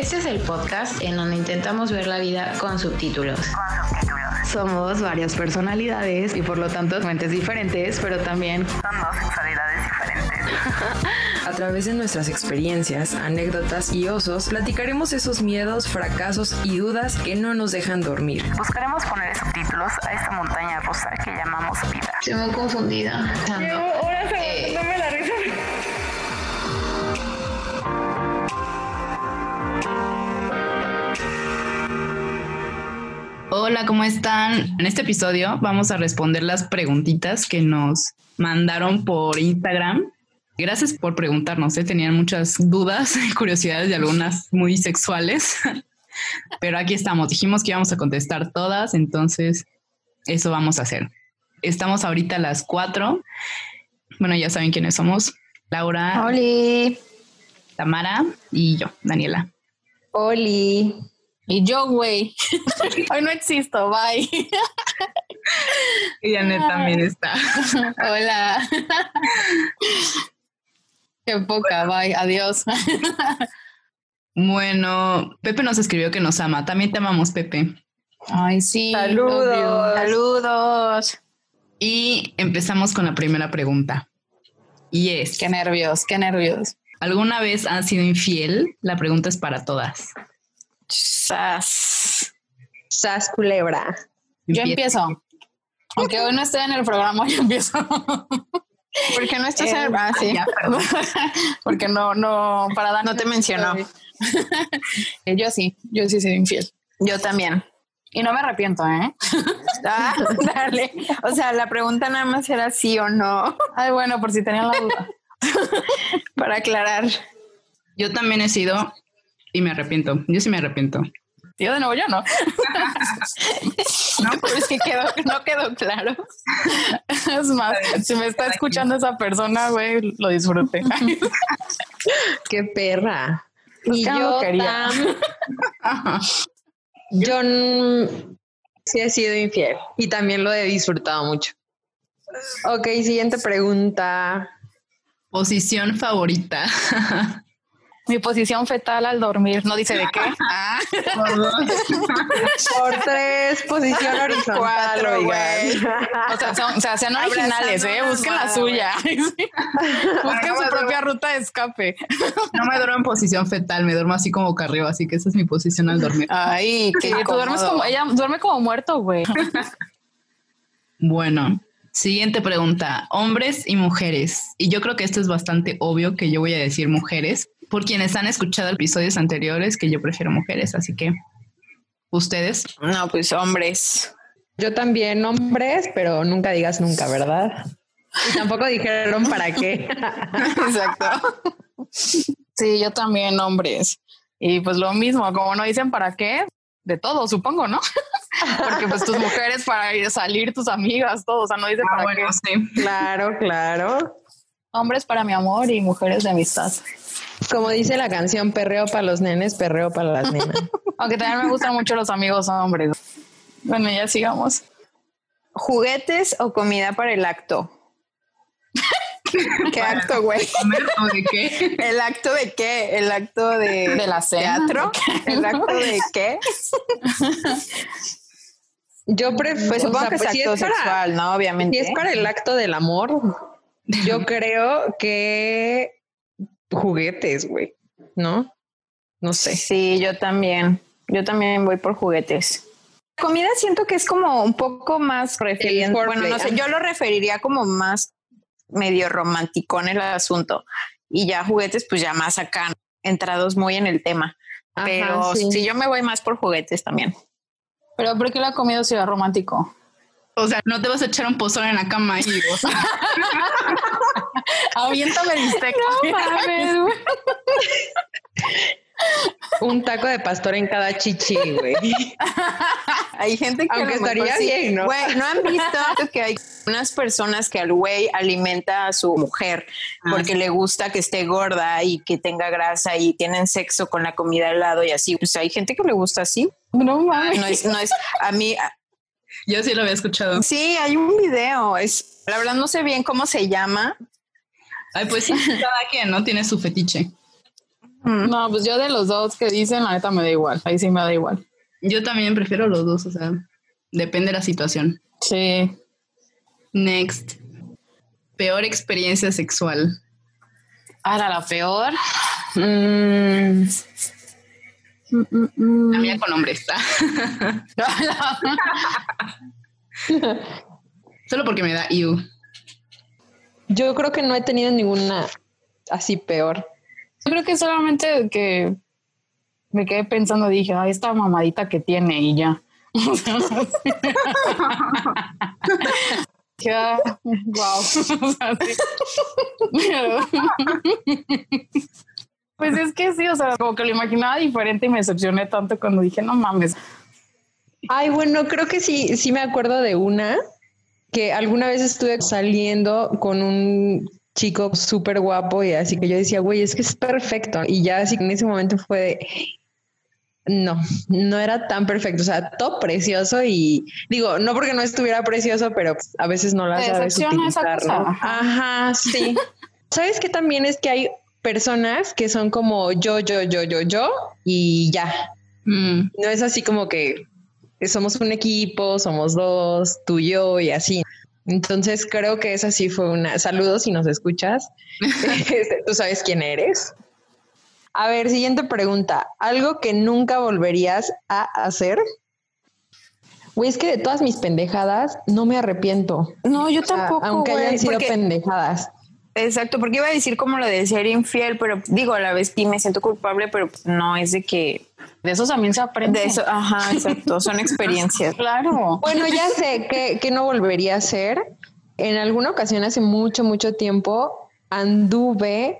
Este es el podcast en donde intentamos ver la vida con subtítulos. Somos varias personalidades y por lo tanto mentes diferentes, pero también Son dos sexualidades diferentes. A través de nuestras experiencias, anécdotas y osos, platicaremos esos miedos, fracasos y dudas que no nos dejan dormir. Buscaremos poner subtítulos a esta montaña rusa que llamamos vida. estoy muy confundida. Eh, Hola, ¿cómo están? En este episodio vamos a responder las preguntitas que nos mandaron por Instagram. Gracias por preguntarnos, ¿eh? tenían muchas dudas y curiosidades y algunas muy sexuales, pero aquí estamos. Dijimos que íbamos a contestar todas, entonces eso vamos a hacer. Estamos ahorita a las cuatro. Bueno, ya saben quiénes somos. Laura, Oli. Tamara y yo, Daniela. Oli. Y yo, güey. Hoy no existo, bye. Y Janet también está. Hola. Qué poca, bye. Adiós. Bueno, Pepe nos escribió que nos ama. También te amamos, Pepe. Ay, sí. Saludos. Saludos. Y empezamos con la primera pregunta. Y es, Qué nervios, qué nervios. ¿alguna vez han sido infiel? La pregunta es para todas. Sas. Sas culebra. Yo Empie- empiezo. Aunque hoy no estoy en el programa, yo empiezo. Porque no estás Eh, en el... Ah, sí. Ya, perdón. Porque no, no, para dar No te mencionó. Eh, yo sí, yo sí soy infiel. Yo también. Y no me arrepiento, ¿eh? Ah, dale. O sea, la pregunta nada más era sí o no, Ay, bueno, por si tenían la duda. para aclarar. Yo también he sido y me arrepiento. Yo sí me arrepiento. Yo de nuevo, yo no. No, pues sí quedó, no quedó claro. Es más, si me está escuchando esa persona, güey, lo disfruté. Qué perra. Y que no yo. Tam, yo sí he sido infiel y también lo he disfrutado mucho. Ok, siguiente pregunta. Posición favorita. Mi posición fetal al dormir, no dice de qué. Ah, Por tres, posición horizontal, Cuatro, oigan. o sea, son, o sea, sean originales, ¿eh? Busquen la suya. Busquen su propia ruta de escape. No me duermo en posición fetal, me duermo así como boca arriba, así que esa es mi posición al dormir. Ay, que tú duermes como, ella duerme como muerto, güey. Bueno, siguiente pregunta. Hombres y mujeres. Y yo creo que esto es bastante obvio que yo voy a decir mujeres, por quienes han escuchado episodios anteriores que yo prefiero mujeres, así que ustedes. No, pues hombres. Yo también hombres, pero nunca digas nunca, ¿verdad? Y tampoco dijeron para qué. Exacto. Sí, yo también, hombres. Y pues lo mismo, como no dicen para qué, de todo, supongo, ¿no? Porque pues tus mujeres para ir a salir, tus amigas, todo, o sea, no dicen Ah, para qué. sí. Claro, claro. Hombres para mi amor y mujeres de amistad. Como dice la canción, perreo para los nenes, perreo para las nenas. Aunque también me gustan mucho los amigos hombres. Bueno, ya sigamos. ¿Juguetes o comida para el acto? ¿Qué acto, güey? ¿Comer o de qué? ¿El acto de qué? ¿El acto de, De la cena. teatro? ¿El acto de qué? Yo prefiero, Pues supongo o sea, que es pues, si acto es para- sexual, ¿no? Obviamente. Si es para el acto del amor, yo creo que juguetes, güey, ¿no? No sé. Sí, yo también. Yo también voy por juguetes. Comida siento que es como un poco más refiriendo. Bueno, no sé, yo lo referiría como más medio romántico en el asunto. Y ya juguetes, pues ya más acá, entrados muy en el tema. Ajá, Pero sí. sí. yo me voy más por juguetes también. Pero ¿por qué la comida sería romántico? O sea, no te vas a echar un pozón en la cama y o sea, Aviéntame el bistec. Un taco de pastor en cada chichi, güey. Hay gente que a Aunque estaría bien, ¿no? Güey, ¿no han visto que hay unas personas que al güey alimenta a su mujer Ah, porque le gusta que esté gorda y que tenga grasa y tienen sexo con la comida al lado y así? Pues hay gente que le gusta así. No mames. No es, no es, a mí, yo sí lo había escuchado. sí, hay un video, es, la verdad no sé bien cómo se llama. Ay, pues sí, cada quien, ¿no? Tiene su fetiche. No, pues yo de los dos que dicen, la neta me da igual. Ahí sí me da igual. Yo también prefiero los dos, o sea, depende de la situación. Sí. Next. Peor experiencia sexual. Ahora la peor. Mm, La mía con hombres. Solo porque me da you. Yo creo que no he tenido ninguna así peor. Yo creo que solamente que me quedé pensando, dije, ay, esta mamadita que tiene y ya. Ya, wow. Pues es que sí, o sea, como que lo imaginaba diferente y me decepcioné tanto cuando dije, no mames. Ay, bueno, creo que sí, sí me acuerdo de una que alguna vez estuve saliendo con un chico súper guapo y así que yo decía, güey, es que es perfecto. Y ya así que en ese momento fue de, no, no era tan perfecto. O sea, todo precioso y digo, no porque no estuviera precioso, pero a veces no la sabes. Ajá, sí. ¿Sabes qué también es que hay personas que son como yo, yo, yo, yo, yo y ya? Mm, No es así como que somos un equipo, somos dos, tú y yo y así. Entonces creo que esa sí fue una. Saludos si nos escuchas. Este, Tú sabes quién eres. A ver, siguiente pregunta. ¿Algo que nunca volverías a hacer? Güey, es que de todas mis pendejadas no me arrepiento. No, yo O sea, tampoco. aunque hayan sido porque- pendejadas. Exacto, porque iba a decir como lo de ser infiel, pero digo, a la vez sí me siento culpable, pero pues, no es de que De eso también se aprende. de eso, ajá, exacto, son experiencias. Claro. Bueno, ya sé que, que no volvería a hacer. En alguna ocasión hace mucho, mucho tiempo anduve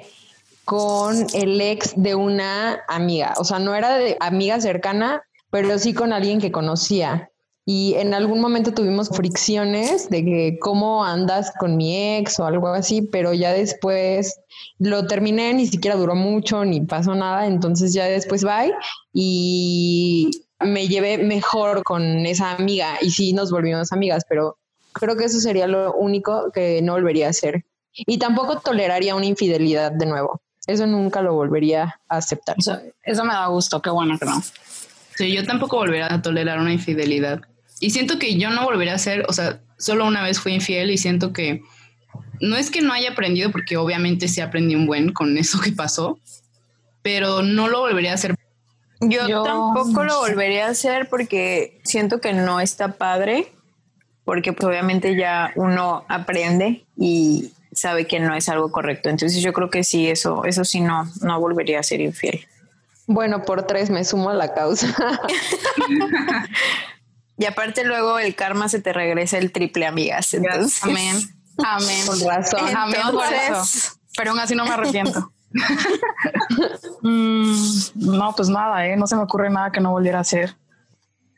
con el ex de una amiga. O sea, no era de amiga cercana, pero sí con alguien que conocía. Y en algún momento tuvimos fricciones de que cómo andas con mi ex o algo así, pero ya después lo terminé, ni siquiera duró mucho, ni pasó nada. Entonces ya después bye y me llevé mejor con esa amiga y sí nos volvimos amigas, pero creo que eso sería lo único que no volvería a hacer. Y tampoco toleraría una infidelidad de nuevo. Eso nunca lo volvería a aceptar. Eso me da gusto. Qué bueno que no. Sí, yo tampoco volvería a tolerar una infidelidad. Y siento que yo no volvería a ser, o sea, solo una vez fui infiel y siento que no es que no haya aprendido, porque obviamente sí aprendí un buen con eso que pasó, pero no lo volvería a hacer. Yo, Yo tampoco lo sé. volvería a hacer porque siento que no está padre, porque pues obviamente ya uno aprende y sabe que no es algo correcto. Entonces yo creo que sí, eso, eso sí no, no volvería a ser infiel. Bueno, por tres me sumo a la causa. Y aparte luego el karma se te regresa el triple, amigas. Entonces, Amén. Amén. Con razón. Amén por Entonces- eso. Pero aún así no me arrepiento. Mm, no, pues nada, ¿eh? no se me ocurre nada que no volviera a hacer.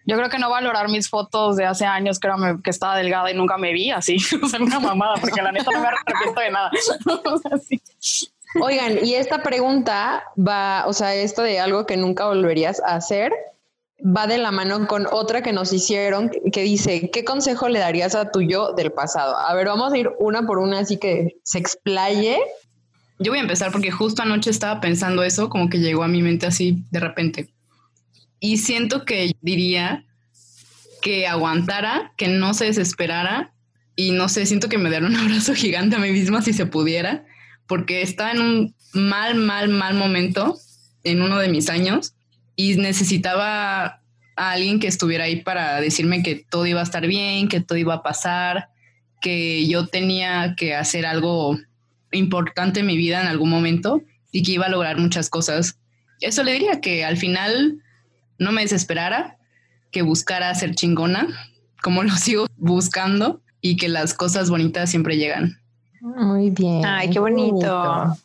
Yo creo que no valorar mis fotos de hace años que, era me- que estaba delgada y nunca me vi así. O sea, una mamada, porque la neta no me arrepiento de nada. O sea, sí. Oigan, y esta pregunta va, o sea, esto de algo que nunca volverías a hacer, va de la mano con otra que nos hicieron que dice, ¿qué consejo le darías a tu yo del pasado? A ver, vamos a ir una por una, así que se explaye. Yo voy a empezar porque justo anoche estaba pensando eso, como que llegó a mi mente así de repente. Y siento que diría que aguantara, que no se desesperara y no sé, siento que me diera un abrazo gigante a mí misma si se pudiera, porque estaba en un mal, mal, mal momento en uno de mis años y necesitaba a alguien que estuviera ahí para decirme que todo iba a estar bien, que todo iba a pasar, que yo tenía que hacer algo importante en mi vida en algún momento y que iba a lograr muchas cosas. Eso le diría que al final no me desesperara, que buscara ser chingona, como lo sigo buscando, y que las cosas bonitas siempre llegan. Muy bien. Ay, qué bonito.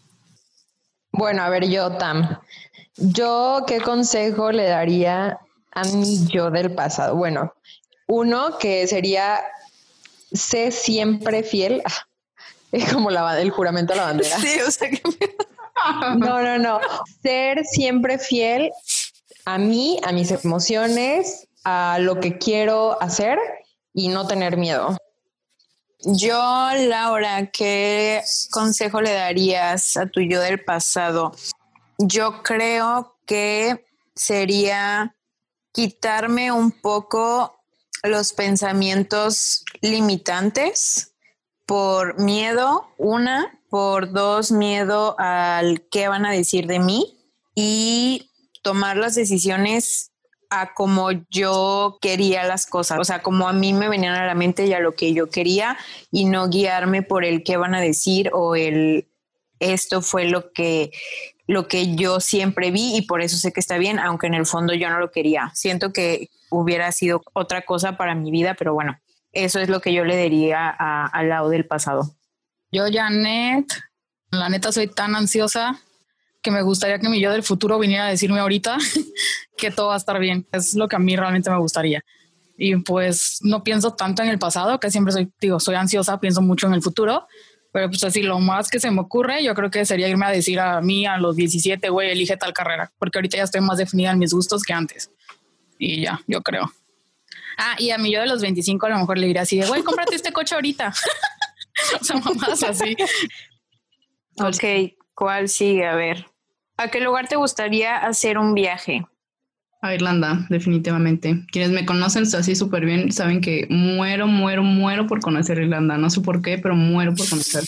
Bueno, a ver, yo, Tam. Yo, ¿qué consejo le daría a mi yo del pasado? Bueno, uno que sería, sé siempre fiel. Ah, Es como la, el juramento a la bandera. sí, o sea que No, no, no. Ser siempre fiel a mí, a mis emociones, a lo que quiero hacer y no tener miedo. Yo, Laura, ¿qué consejo le darías a tu yo del pasado? Yo creo que sería quitarme un poco los pensamientos limitantes por miedo, una, por dos, miedo al qué van a decir de mí y tomar las decisiones a como yo quería las cosas, o sea, como a mí me venían a la mente y a lo que yo quería y no guiarme por el qué van a decir o el esto fue lo que lo que yo siempre vi y por eso sé que está bien, aunque en el fondo yo no lo quería. Siento que hubiera sido otra cosa para mi vida, pero bueno, eso es lo que yo le diría al lado del pasado. Yo, Janet, la neta soy tan ansiosa que me gustaría que mi yo del futuro viniera a decirme ahorita que todo va a estar bien. Es lo que a mí realmente me gustaría. Y pues no pienso tanto en el pasado, que siempre soy, digo, soy ansiosa, pienso mucho en el futuro pero pues así, lo más que se me ocurre, yo creo que sería irme a decir a mí a los 17, güey, elige tal carrera, porque ahorita ya estoy más definida en mis gustos que antes. Y ya, yo creo. Ah, y a mí yo de los 25 a lo mejor le diría así de, güey, cómprate este coche ahorita. o sea, mamás así. ok, ¿cuál sigue? A ver. ¿A qué lugar te gustaría hacer un viaje? A Irlanda, definitivamente. Quienes me conocen así súper bien saben que muero, muero, muero por conocer Irlanda. No sé por qué, pero muero por conocer.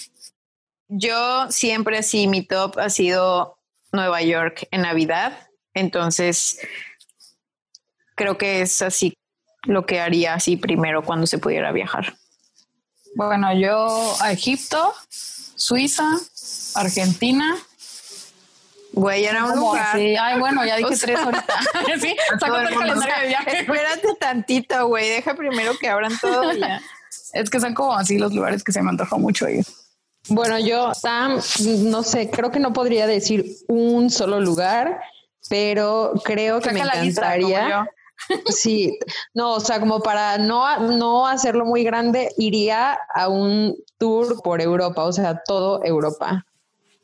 Yo siempre así, mi top ha sido Nueva York en Navidad. Entonces, creo que es así lo que haría así primero cuando se pudiera viajar. Bueno, yo a Egipto, Suiza, Argentina Güey, era un lugar. Ay, bueno, ya dije tres ahorita. sí, el calendario de viaje. Espérate tantito, güey. Deja primero que abran todo ya. es que son como así los lugares que se me antojó mucho ir. Bueno, yo, Sam, no sé, creo que no podría decir un solo lugar, pero creo que me encantaría. Sí, no, o sea, como para no, no hacerlo muy grande, iría a un tour por Europa, o sea, todo Europa.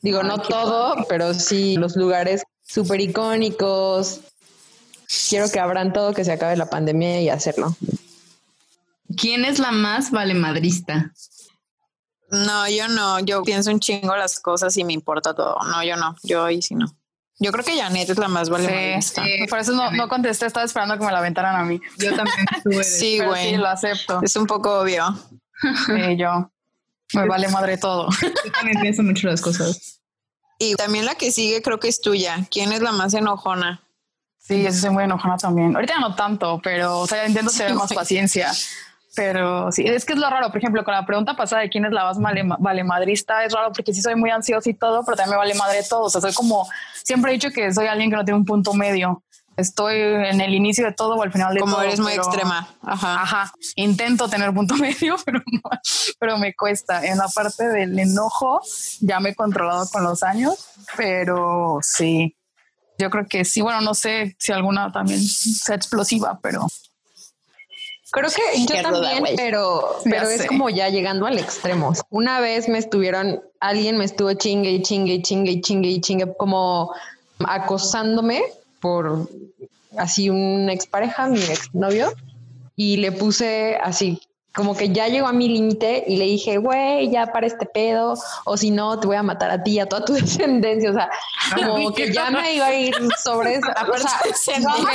Digo, no todo, pero sí los lugares súper icónicos. Quiero que abran todo, que se acabe la pandemia y hacerlo. ¿Quién es la más valemadrista? No, yo no. Yo pienso un chingo las cosas y me importa todo. No, yo no. Yo ahí sí no. Yo creo que Janet es la más valemadrista. por eso no, no, contesté. Estaba esperando que me la aventaran a mí. Yo también. sí, güey. Sí, lo acepto. Es un poco obvio. Sí, yo. Me vale madre todo. Yo también pienso mucho las cosas. Y también la que sigue creo que es tuya. ¿Quién es la más enojona? Sí, yo soy muy enojona también. Ahorita no tanto, pero o sea, entiendo tener más paciencia. Pero sí, es que es lo raro. Por ejemplo, con la pregunta pasada de quién es la más vale, madrista, es raro porque sí soy muy ansiosa y todo, pero también me vale madre todo. O sea, soy como, siempre he dicho que soy alguien que no tiene un punto medio estoy en el inicio de todo o al final de todo. Como eres muy extrema. Ajá. Ajá. Intento tener punto medio, pero, pero me cuesta. En la parte del enojo ya me he controlado con los años, pero sí. Yo creo que sí. Bueno, no sé si alguna también sea explosiva, pero Creo que yo también, pero, pero es como ya llegando al extremo. Una vez me estuvieron, alguien me estuvo chingue y chingue y chingue y chingue y chingue, como acosándome por así una expareja, mi exnovio, y le puse así, como que ya llegó a mi límite y le dije, güey, ya para este pedo, o si no, te voy a matar a ti y a toda tu descendencia. O sea, como que ya me iba a ir sobre esa. O sea, no me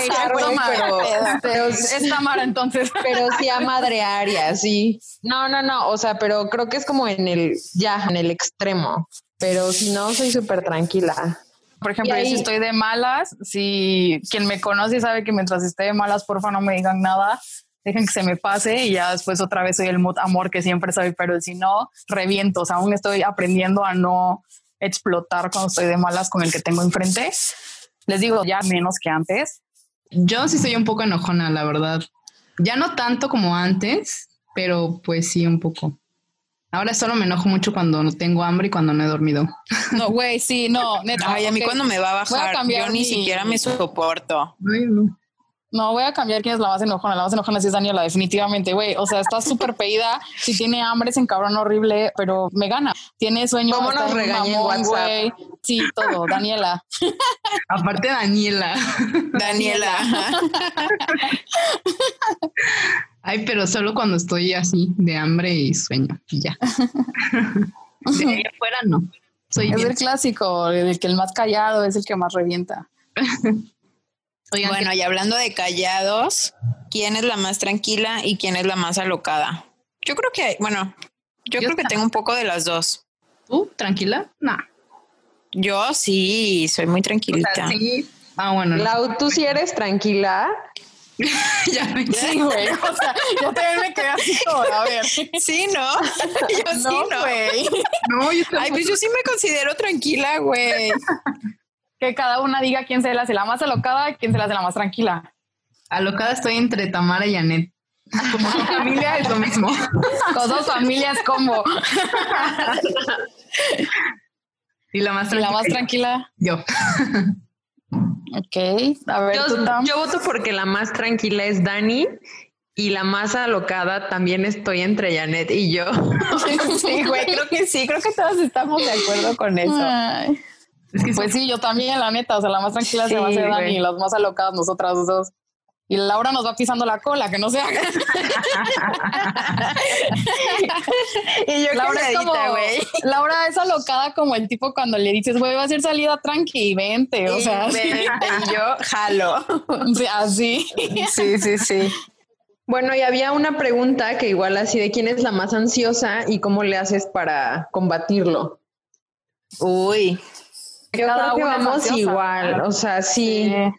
pero, pero es Tamara entonces. Pero sí a madrearia, sí. No, no, no. O sea, pero creo que es como en el, ya, en el extremo. Pero si no, soy súper tranquila. Por ejemplo, si estoy de malas, si quien me conoce sabe que mientras esté de malas, porfa, no me digan nada, dejen que se me pase y ya después otra vez soy el amor que siempre soy, pero si no, reviento. O sea, aún estoy aprendiendo a no explotar cuando estoy de malas con el que tengo enfrente. Les digo, ya menos que antes. Yo sí soy un poco enojona, la verdad. Ya no tanto como antes, pero pues sí un poco. Ahora solo me enojo mucho cuando no tengo hambre y cuando no he dormido. No, güey, sí, no, neta. Ay, a mí cuando me va a bajar, yo ni siquiera me soporto. no. voy a cambiar quién es la más enojona. La más enojona sí es Daniela, definitivamente, güey. O sea, está súper pedida. Si tiene hambre, es en cabrón horrible, pero me gana. Tiene sueño. ¿Cómo nos regañé WhatsApp? Sí, todo. Daniela. Aparte, Daniela. Daniela. Ay, pero solo cuando estoy así de hambre y sueño y ya. de ahí afuera no. Soy Es bien- el clásico, el que el más callado es el que más revienta. Oigan, Bueno, y hablando de callados, ¿quién es la más tranquila y quién es la más alocada? Yo creo que, bueno, yo, Yo creo que tengo un poco de las dos. ¿tú tranquila? No. Yo sí, soy muy tranquilita. sí. Ah, bueno. no. Lau, tú sí eres tranquila. ya me Sí, güey. O sea, yo también me quedé así como, a ver. Sí, ¿no? Yo sí, No, ¿no? güey. No, yo Ay, pues yo sí me considero tranquila, güey. Que cada una diga quién se la hace la más alocada y quién se la hace la más tranquila. Alocada estoy entre Tamara y Anet. Como familia es lo mismo. Con dos familias como. Y la más Y la tranquila. más tranquila. Yo. Ok. A ver, tú, Yo, voto porque la más tranquila es Dani y la más alocada también estoy entre Janet y yo. Sí, güey, creo que sí, creo que todos estamos de acuerdo con eso. Ay. Es que Pues sí, yo también, la neta. O sea, la más tranquila se va a hacer Dani y las más alocadas nosotras dos. Y Laura nos va pisando la cola, que no se haga. Y yo Laura es como. Laura es alocada como el tipo cuando le dices, güey, va a ser salida tranqui, vente. O sea, Y vente, y yo jalo. sí, así. Sí, sí, sí. Bueno, y había una pregunta que igual así de quién es la más ansiosa y cómo le haces para combatirlo. Uy, Yo Cada creo que vamos ansiosa. igual, o sea, sí. Eh,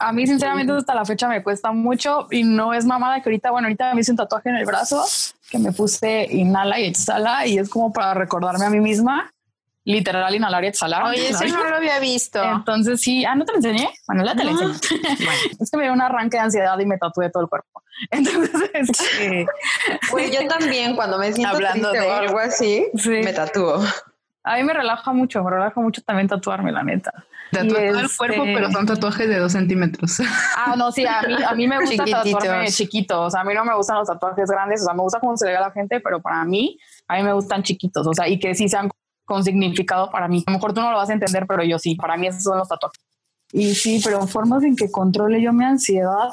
A mí, sinceramente, hasta la fecha me cuesta mucho y no es mamada que ahorita, bueno, ahorita me hice un tatuaje en el brazo que me puse inhala y exhala y es como para recordarme a mí misma, literal, inhalar y exhalar. oye, ese no lo había visto. Entonces sí, ah, ¿no te lo enseñé? Bueno, ya te lo enseñé. es que me dio un arranque de ansiedad y me tatué todo el cuerpo. Entonces, este, Pues yo también cuando me siento Hablando triste de- o algo así, Sí. me tatúo. A mí me relaja mucho, me relaja mucho también tatuarme, la neta. Tatúa Y todo el este- cuerpo, pero son tatuajes de dos centímetros. Ah, no, sí, a mí, a mí me gusta tatuarme chiquitos. O sea, a mí no me gustan los tatuajes grandes. O sea, me gusta cómo se le ve a la gente, pero para mí, a mí me gustan chiquitos. O sea, y que sí sean con significado para mí. A lo mejor tú no lo vas a entender, pero yo sí. Para mí esos son los tatuajes. Y sí, pero formas en que controle yo mi ansiedad.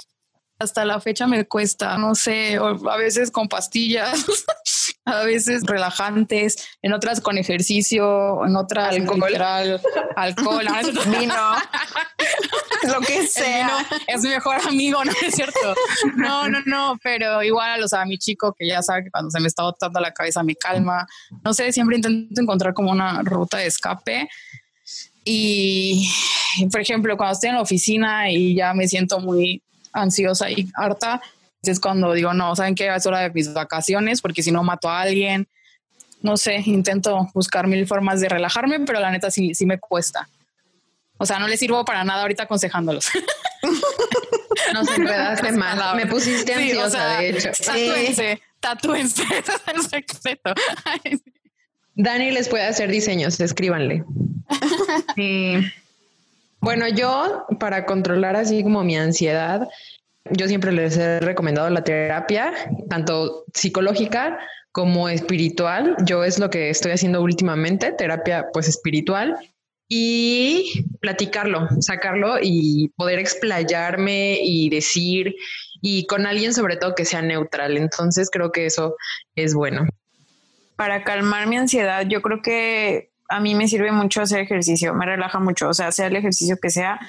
Hasta la fecha me cuesta, no sé, o a veces con pastillas, a veces relajantes, en otras con ejercicio, en otras Alcohol. literal, alcohol, ¿no? Vino. Lo que sea. vino es mi mejor amigo, ¿no es cierto? No, no, no, pero igual, o sea, mi chico que ya sabe que cuando se me está botando la cabeza me calma. No sé, siempre intento encontrar como una ruta de escape. Y, por ejemplo, cuando estoy en la oficina y ya me siento muy ansiosa y harta, es cuando digo, no, ¿saben qué? Es hora de mis vacaciones porque si no mato a alguien. No sé, intento buscar mil formas de relajarme, pero la neta sí, sí me cuesta. O sea, no le sirvo para nada ahorita aconsejándolos. Nos enredaste palabras. Me pusiste Sí, o ansiosa, sea, de hecho. Tatúense, tatúense, ese es el secreto. Ay, Dani les puede hacer diseños, escríbanle. Sí. Bueno, yo para controlar así como mi ansiedad, yo siempre les he recomendado la terapia, tanto psicológica como espiritual. Yo es lo que estoy haciendo últimamente, terapia pues espiritual y platicarlo, sacarlo y poder explayarme y decir y con alguien sobre todo que sea neutral. Entonces creo que eso es bueno. Para calmar mi ansiedad, yo creo que a mí me sirve mucho hacer ejercicio, me relaja mucho, o sea, sea el ejercicio que sea,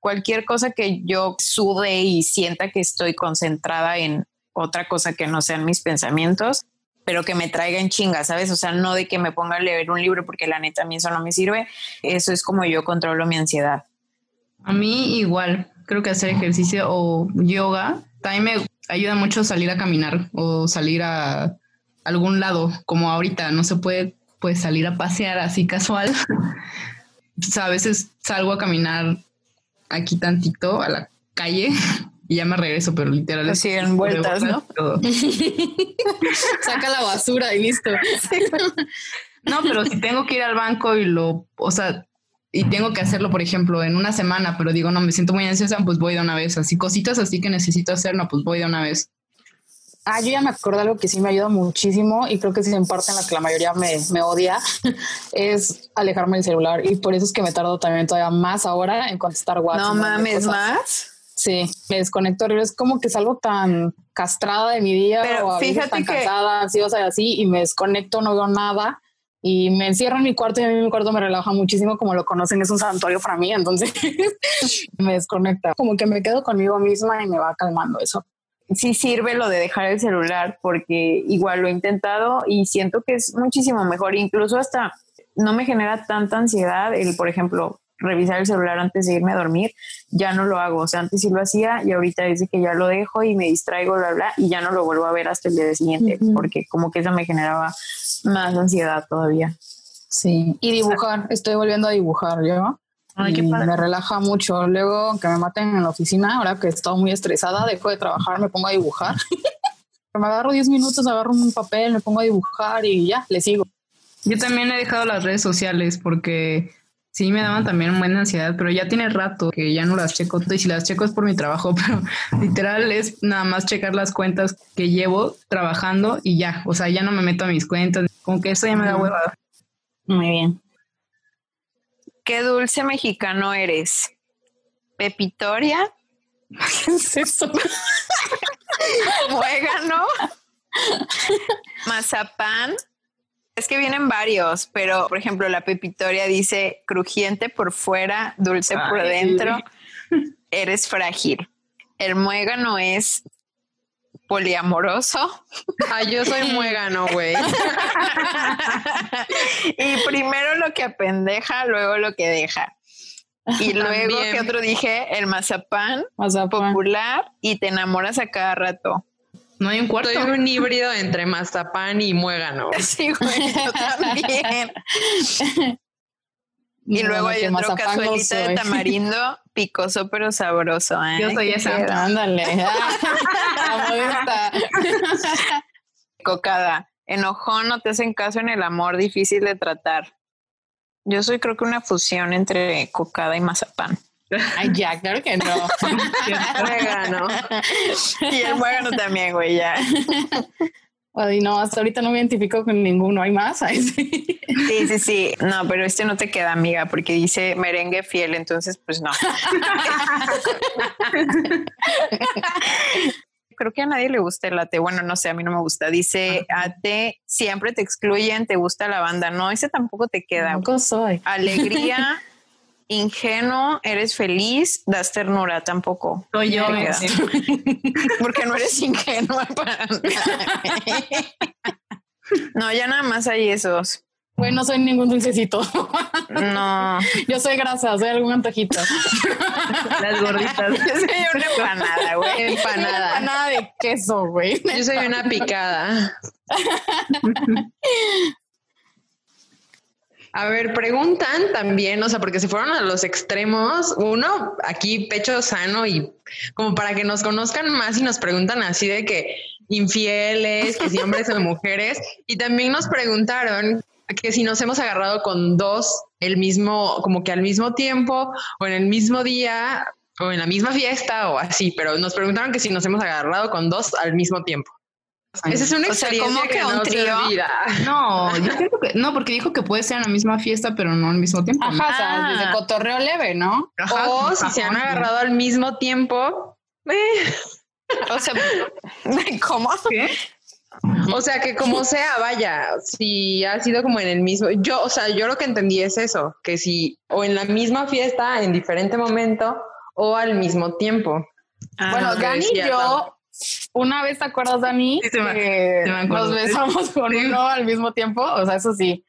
cualquier cosa que yo sude y sienta que estoy concentrada en otra cosa que no sean mis pensamientos, pero que me traiga en chinga, ¿sabes? O sea, no de que me ponga a leer un libro porque la neta a mí eso no me sirve. Eso es como yo controlo mi ansiedad. A mí igual, creo que hacer ejercicio o yoga también me ayuda mucho salir a caminar o salir a algún lado, como ahorita no se puede pues salir a pasear así casual. O a veces salgo a caminar aquí tantito a la calle y ya me regreso, pero literal Así en vueltas, ¿no? Saca la basura y listo. No, pero si tengo que ir al banco y lo, o sea, y tengo que hacerlo, por ejemplo, en una semana, pero digo, no, me siento muy ansiosa, pues voy de una vez. Así cositas así que necesito hacer, no, pues voy de una vez. Ah, yo ya me acuerdo de algo que sí me ayuda muchísimo y creo que sí en parte en la que la mayoría me, me odia es alejarme del celular y por eso es que me tardo también todavía más ahora en contestar WhatsApp. No mames, más. Sí, me desconecto. Es como que salgo tan castrada de mi día Pero o a veces fíjate tan que- cansada, ansiosa y así y me desconecto, no veo nada y me encierro en mi cuarto y a mí mi cuarto me relaja muchísimo, como lo conocen, es un santuario para mí, entonces me desconecta, como que me quedo conmigo misma y me va calmando eso. Sí sirve lo de dejar el celular porque igual lo he intentado y siento que es muchísimo mejor, incluso hasta no me genera tanta ansiedad el, por ejemplo, revisar el celular antes de irme a dormir, ya no lo hago. O sea, antes sí lo hacía y ahorita dice que ya lo dejo y me distraigo, bla, bla, y ya no lo vuelvo a ver hasta el día siguiente, porque como que eso me generaba más ansiedad todavía. Sí, y dibujar, estoy volviendo a dibujar yo. Ay, qué y padre. me relaja mucho. Luego que me maten en la oficina, ahora que he estado muy estresada, dejo de trabajar, me pongo a dibujar. me agarro 10 minutos, agarro un papel, me pongo a dibujar y ya, le sigo. Yo también he dejado las redes sociales porque sí me daban también buena ansiedad, pero ya tiene rato que ya no las checo. Y si las checo es por mi trabajo, pero literal es nada más checar las cuentas que llevo trabajando y ya. O sea, ya no me meto a mis cuentas. Como que eso ya me da hueva. Muy bien. ¿Qué dulce mexicano eres? ¿Pepitoria? ¿Qué es eso? ¿Muégano? ¿Mazapán? Es que vienen varios, pero por ejemplo, la pepitoria dice crujiente por fuera, dulce por dentro. Eres frágil. El muégano es poliamoroso. Ah, yo soy muégano, güey. y primero lo que apendeja, luego lo que deja. Y luego, También. ¿qué otro dije? El mazapán Mazapán. popular y te enamoras a cada rato. No hay un cuarto. Soy un híbrido entre mazapán y muégano. Sí, güey, yo también. Y luego hay otro cazuelita de tamarindo, picoso pero sabroso. ¿eh? Yo soy ¿Qué esa. Ándale. Modesta. Cocada. Enojón, no te hacen caso en el amor, difícil de tratar. Yo soy creo que una fusión entre cocada y mazapán. Ay, ya, claro que no. Muégano. Y el muégano también, güey, ya. Ay, no, hasta ahorita no me identifico con ninguno. ¿Hay más? Ay, sí. Sí, sí, sí. No, pero este no te queda, amiga, porque dice merengue fiel, entonces pues no. Creo que a nadie le gusta el latte. Bueno, no sé, a mí no me gusta. Dice a te siempre te excluyen, te gusta la banda. No, ese tampoco te queda. Tampoco soy. Alegría, ingenuo, eres feliz, das ternura tampoco. Soy yo. Porque no eres ingenua para nada. No, ya nada más hay esos. Bueno, no soy ningún dulcecito. No, Yo soy grasa, soy algún antojito. Las gorditas. yo soy una empanada, güey. Empanada. Nada de queso, güey. Yo soy una picada. A ver, preguntan también, o sea, porque se fueron a los extremos. Uno, aquí pecho sano y como para que nos conozcan más y nos preguntan así de que infieles, que si hombres o mujeres. Y también nos preguntaron que si nos hemos agarrado con dos el mismo, como que al mismo tiempo o en el mismo día o en la misma fiesta o así, pero nos preguntaron que si nos hemos agarrado con dos al mismo tiempo. Esa es una O sea, experiencia ¿cómo que un no trío? yo siento que no, porque dijo que puede ser en la misma fiesta, pero no al mismo tiempo. Ajá, o sea, Ah. desde cotorreo leve, ¿no? Ajá, O si se han agarrado al mismo tiempo. eh, O sea, ¿cómo? ¿Qué? O sea, que como sea, vaya, si ha sido como en el mismo, yo, o sea, yo lo que entendí es eso, que si o en la misma fiesta, en diferente momento, o al mismo tiempo. Ah, bueno, Dani y yo, una vez te acuerdas, Dani, Sí, se me- que se me acuerdo. nos besamos con Sí. uno al mismo tiempo. O sea, eso sí.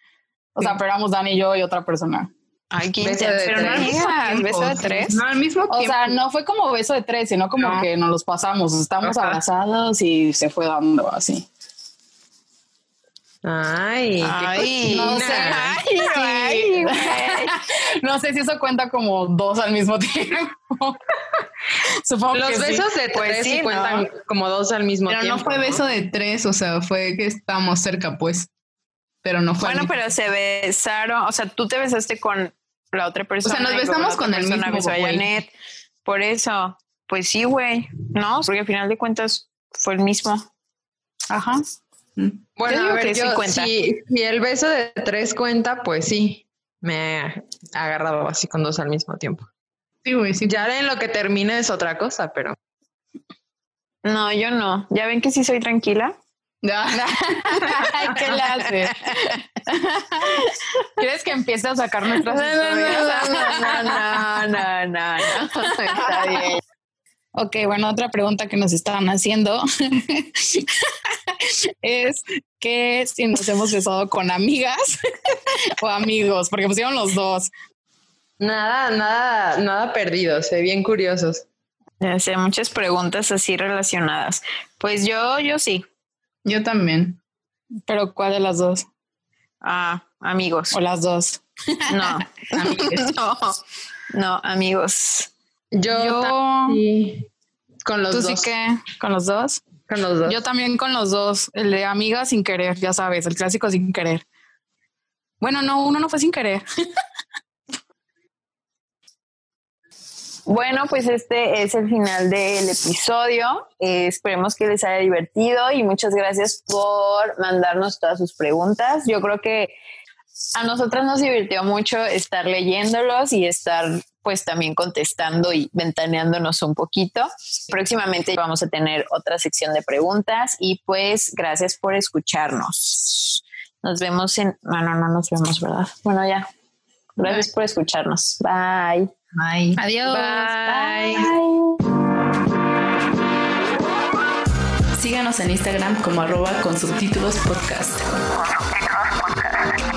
O sea, pero éramos Dani y yo y otra persona. Ay, qué Beso de intenso. tres. no digas, beso de tres. No, al mismo O tiempo. sea, no fue como beso de tres, sino como No. que nos los pasamos. Estamos Ajá. abrazados y se fue dando así. Ay, Ay, no sé. Ay, ay. No sé si eso cuenta como dos al mismo tiempo. Supongo Los que sí. besos de Pues tres sí, sí ¿no? cuentan como dos al mismo pero tiempo. no fue beso de tres, o sea, fue que estábamos cerca, pues. Pero no fue. Bueno, pero se besaron, o sea, tú te besaste con la otra persona. nos y luego besamos otra con el mismo besó a. Janet. Por eso, pues sí, güey, ¿no? Porque al final de cuentas fue el mismo. Ajá. Bueno, a ver, yo, si, si el beso de tres cuenta, pues sí, me he agarrado así con dos al mismo tiempo. Sí, güey, sí. Ya en lo que termine es otra cosa, pero No, yo no. Ya ven que sí soy tranquila. Ay, ¿qué le hace? ¿Quieres que empiece a sacar nuestras No, no, historias? no, no, no, no, no, no, está bien. Ok, bueno, otra pregunta que nos estaban haciendo es que si nos hemos besado con amigas o amigos, porque pusieron los dos. Nada, nada, nada perdido, se bien curiosos. Sé, muchas preguntas así relacionadas. Pues yo, yo sí. Yo también. Pero ¿cuál de las dos? Ah, amigos. O las dos. No, no, no, amigos. Yo, Yo, sí, con los tú dos. sí que con los dos. Con los dos. Yo también con los dos. El de amiga sin querer, ya sabes, el clásico sin querer. Bueno, no, uno no fue sin querer. Bueno, pues este es el final del episodio. Eh, esperemos que les haya divertido y muchas gracias por mandarnos todas sus preguntas. Yo creo que a nosotras nos divirtió mucho estar leyéndolos y estar pues también contestando y ventaneándonos un poquito. Próximamente vamos a tener otra sección de preguntas y pues gracias por escucharnos. Nos vemos en... No, no, no nos vemos, ¿verdad? Bueno, ya. Gracias por escucharnos. Bye. Ay. Adiós. Bye. Síganos en Instagram como arroba con subtítulos podcast. Con subtítulos podcast.